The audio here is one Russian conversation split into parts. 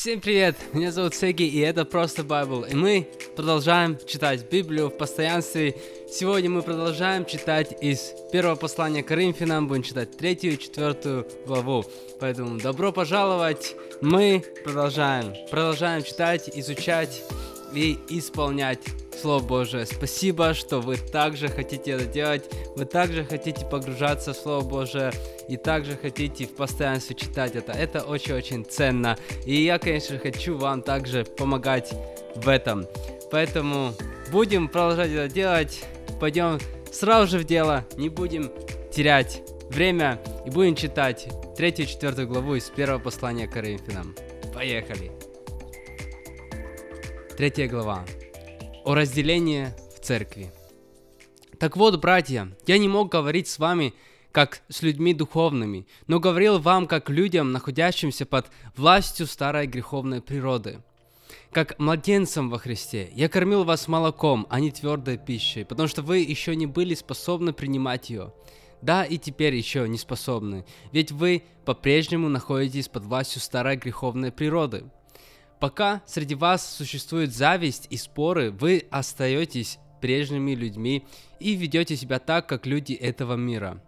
Всем привет! Меня зовут Сеги, и это просто Bible. И мы продолжаем читать Библию в постоянстве. Сегодня мы продолжаем читать из первого послания Коринфянам. Будем читать третью и четвертую главу. Поэтому добро пожаловать! Мы продолжаем. Продолжаем читать, изучать и исполнять Слово Божие. Спасибо, что вы также хотите это делать, вы также хотите погружаться в Слово Божие и также хотите в постоянстве читать это. Это очень-очень ценно. И я, конечно, хочу вам также помогать в этом. Поэтому будем продолжать это делать. Пойдем сразу же в дело, не будем терять время и будем читать третью и четвертую главу из первого послания к Коринфянам. Поехали! Третья глава о разделении в церкви. Так вот, братья, я не мог говорить с вами как с людьми духовными, но говорил вам как людям, находящимся под властью старой греховной природы. Как младенцам во Христе. Я кормил вас молоком, а не твердой пищей, потому что вы еще не были способны принимать ее. Да, и теперь еще не способны, ведь вы по-прежнему находитесь под властью старой греховной природы. Пока среди вас существует зависть и споры, вы остаетесь прежними людьми и ведете себя так, как люди этого мира.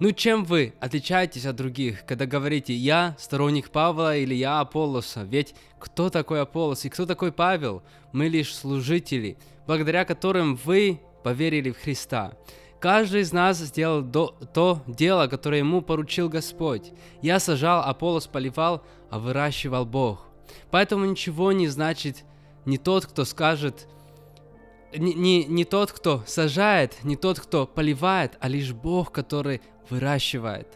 Ну чем вы отличаетесь от других, когда говорите «я сторонник Павла» или «я Аполлоса»? Ведь кто такой Аполлос и кто такой Павел? Мы лишь служители, благодаря которым вы поверили в Христа. Каждый из нас сделал до, то дело, которое ему поручил Господь. Я сажал, Аполлос поливал, а выращивал Бог. Поэтому ничего не значит не тот, кто скажет, не, не, не тот, кто сажает, не тот, кто поливает, а лишь Бог, который выращивает.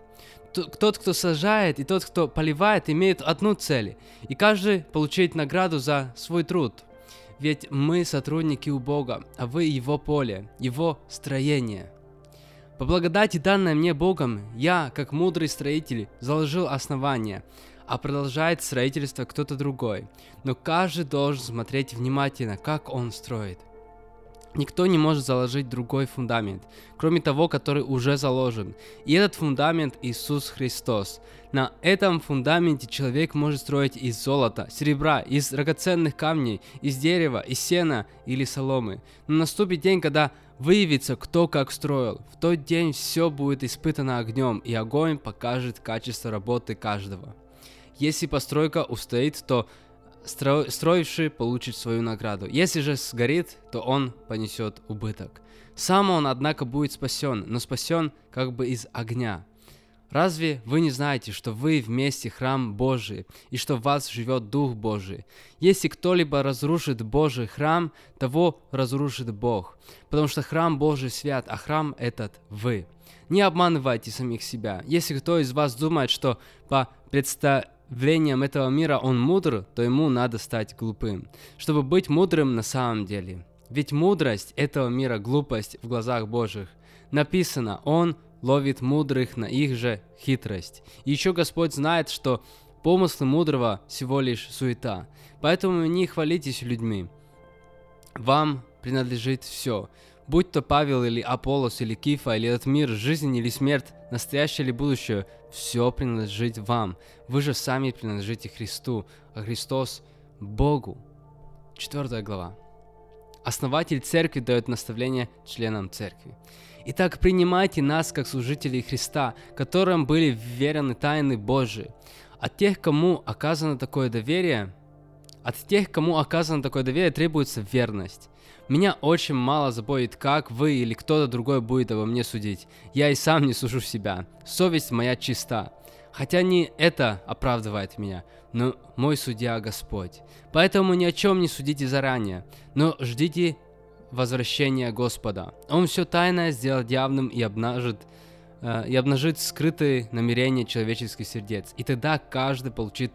Тот, кто сажает, и тот, кто поливает, имеют одну цель, и каждый получает награду за свой труд. Ведь мы сотрудники у Бога, а вы Его поле, Его строение. По благодати, данной мне Богом, я, как мудрый строитель, заложил основание, а продолжает строительство кто-то другой. Но каждый должен смотреть внимательно, как он строит. Никто не может заложить другой фундамент, кроме того, который уже заложен. И этот фундамент Иисус Христос. На этом фундаменте человек может строить из золота, серебра, из драгоценных камней, из дерева, из сена или соломы. Но наступит день, когда выявится, кто как строил. В тот день все будет испытано огнем, и огонь покажет качество работы каждого. Если постройка устоит, то стро- строивший получит свою награду. Если же сгорит, то он понесет убыток. Сам он, однако, будет спасен, но спасен как бы из огня. Разве вы не знаете, что вы вместе храм Божий, и что в вас живет Дух Божий? Если кто-либо разрушит Божий храм, того разрушит Бог, потому что храм Божий свят, а храм этот вы. Не обманывайте самих себя. Если кто из вас думает, что по представлению влиянием этого мира он мудр, то ему надо стать глупым, чтобы быть мудрым на самом деле. Ведь мудрость этого мира – глупость в глазах Божьих. Написано, он ловит мудрых на их же хитрость. И еще Господь знает, что помыслы мудрого всего лишь суета. Поэтому не хвалитесь людьми. Вам принадлежит все. Будь то Павел или Аполлос или Кифа или этот мир, жизнь или смерть, настоящее или будущее, все принадлежит вам. Вы же сами принадлежите Христу, а Христос – Богу. Четвертая глава. Основатель церкви дает наставление членам церкви. Итак, принимайте нас как служителей Христа, которым были вверены тайны Божии. От тех, кому оказано такое доверие, от тех, кому оказано такое доверие, требуется верность. Меня очень мало заботит, как вы или кто-то другой будет обо мне судить. Я и сам не сужу себя. Совесть моя чиста. Хотя не это оправдывает меня, но мой судья Господь. Поэтому ни о чем не судите заранее, но ждите возвращения Господа. Он все тайное сделает явным и обнажит, э, и обнажит скрытые намерения человеческих сердец. И тогда каждый получит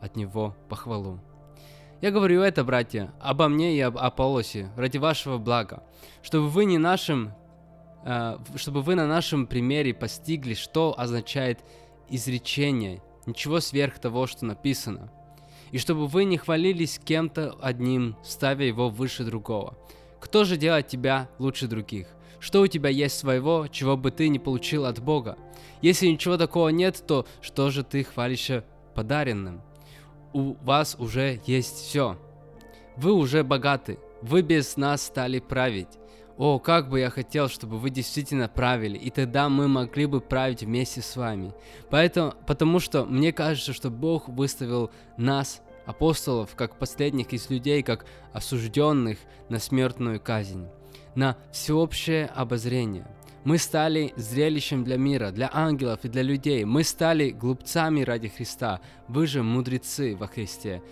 от него похвалу. Я говорю это, братья, обо мне и об Аполлосе, ради вашего блага, чтобы вы не нашим, э, чтобы вы на нашем примере постигли, что означает изречение, ничего сверх того, что написано, и чтобы вы не хвалились кем-то одним, ставя его выше другого. Кто же делает тебя лучше других? Что у тебя есть своего, чего бы ты не получил от Бога? Если ничего такого нет, то что же ты хвалишься подаренным? У вас уже есть все. Вы уже богаты, вы без нас стали править. О, как бы я хотел, чтобы вы действительно правили, и тогда мы могли бы править вместе с вами. Поэтому, потому что мне кажется, что Бог выставил нас, апостолов, как последних из людей, как осужденных на смертную казнь, на всеобщее обозрение. Мы стали зрелищем для мира, для ангелов и для людей. Мы стали глупцами ради Христа. Вы же мудрецы во Христе.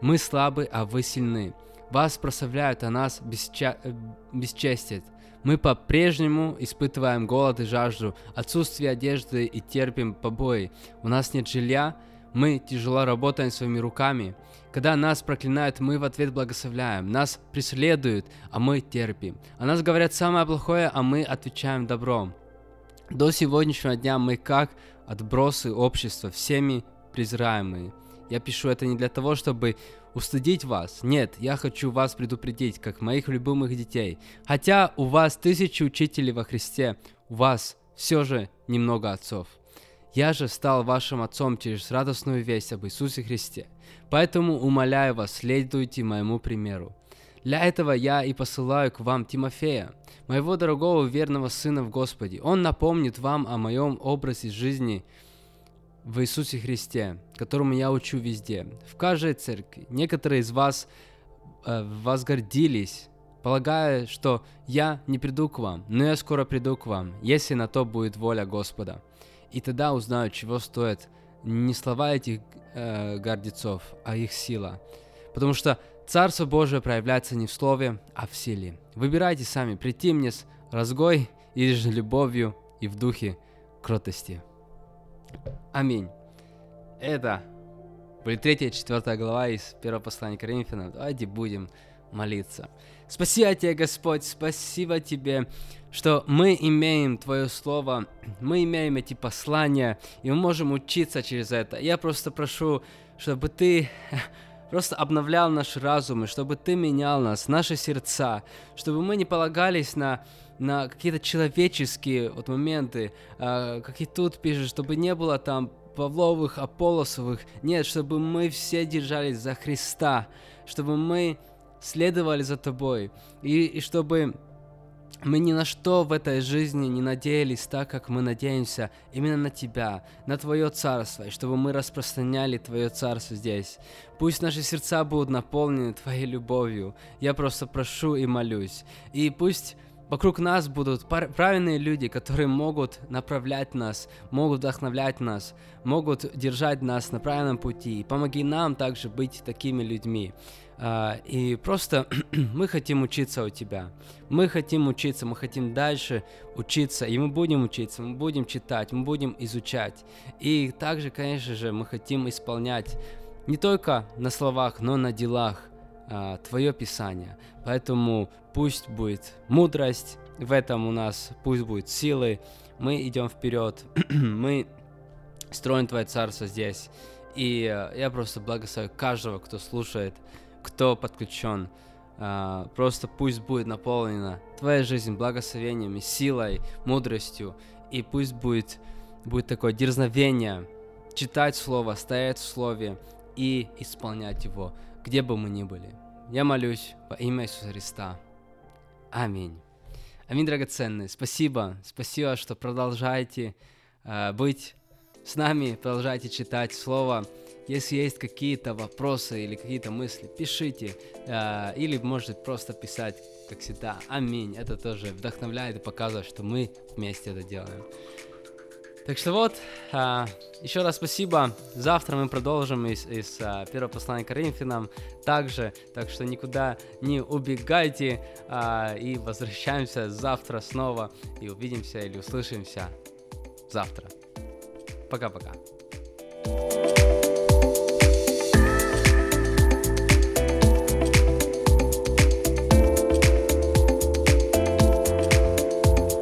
Мы слабы, а вы сильны. Вас прославляют, а нас бесча... Э, бесчестят. Мы по-прежнему испытываем голод и жажду, отсутствие одежды и терпим побои. У нас нет жилья, мы тяжело работаем своими руками. Когда нас проклинают, мы в ответ благословляем. Нас преследуют, а мы терпим. О нас говорят самое плохое, а мы отвечаем добром. До сегодняшнего дня мы как отбросы общества, всеми презираемые. Я пишу это не для того, чтобы устыдить вас. Нет, я хочу вас предупредить, как моих любимых детей. Хотя у вас тысячи учителей во Христе, у вас все же немного отцов. Я же стал вашим отцом через радостную весть об Иисусе Христе. Поэтому умоляю вас, следуйте моему примеру. Для этого я и посылаю к вам Тимофея, моего дорогого верного сына в Господе. Он напомнит вам о моем образе жизни – в Иисусе Христе, которому я учу везде, в каждой церкви. Некоторые из вас э, возгордились, полагая, что я не приду к вам, но я скоро приду к вам, если на то будет воля Господа. И тогда узнаю, чего стоят не слова этих э, гордецов, а их сила. Потому что Царство Божие проявляется не в слове, а в силе. Выбирайте сами, прийти мне с разгой или же любовью и в духе кротости. Аминь. Это были третья и четвертая глава из первого послания Коринфянам. Давайте будем молиться. Спасибо тебе, Господь, спасибо тебе, что мы имеем Твое Слово, мы имеем эти послания, и мы можем учиться через это. Я просто прошу, чтобы Ты просто обновлял наш разум, и чтобы Ты менял нас, наши сердца, чтобы мы не полагались на на какие-то человеческие вот моменты, э, как и тут пишет, чтобы не было там Павловых, Аполосовых, нет, чтобы мы все держались за Христа, чтобы мы следовали за Тобой, и, и чтобы мы ни на что в этой жизни не надеялись так, как мы надеемся именно на Тебя, на Твое Царство, и чтобы мы распространяли Твое Царство здесь. Пусть наши сердца будут наполнены Твоей любовью. Я просто прошу и молюсь. И пусть Вокруг нас будут правильные люди, которые могут направлять нас, могут вдохновлять нас, могут держать нас на правильном пути. И помоги нам также быть такими людьми. Uh, и просто мы хотим учиться у тебя. Мы хотим учиться, мы хотим дальше учиться, и мы будем учиться, мы будем читать, мы будем изучать. И также, конечно же, мы хотим исполнять не только на словах, но на делах а, Твое Писание. Поэтому пусть будет мудрость в этом у нас, пусть будет силы. Мы идем вперед, мы строим Твое Царство здесь. И э, я просто благословляю каждого, кто слушает, кто подключен. Uh, просто пусть будет наполнена твоя жизнь благословениями, силой, мудростью, и пусть будет, будет такое дерзновение читать Слово, стоять в Слове и исполнять его где бы мы ни были. Я молюсь во имя Иисуса Христа. Аминь. Аминь, драгоценные. Спасибо. Спасибо, что продолжаете э, быть с нами, продолжайте читать Слово. Если есть какие-то вопросы или какие-то мысли, пишите. Э, или можете просто писать, как всегда. Аминь. Это тоже вдохновляет и показывает, что мы вместе это делаем. Так что вот, а, еще раз спасибо. Завтра мы продолжим из, из а, первого послания Коринфянам также, так что никуда не убегайте а, и возвращаемся завтра снова и увидимся или услышимся завтра. Пока-пока. thank you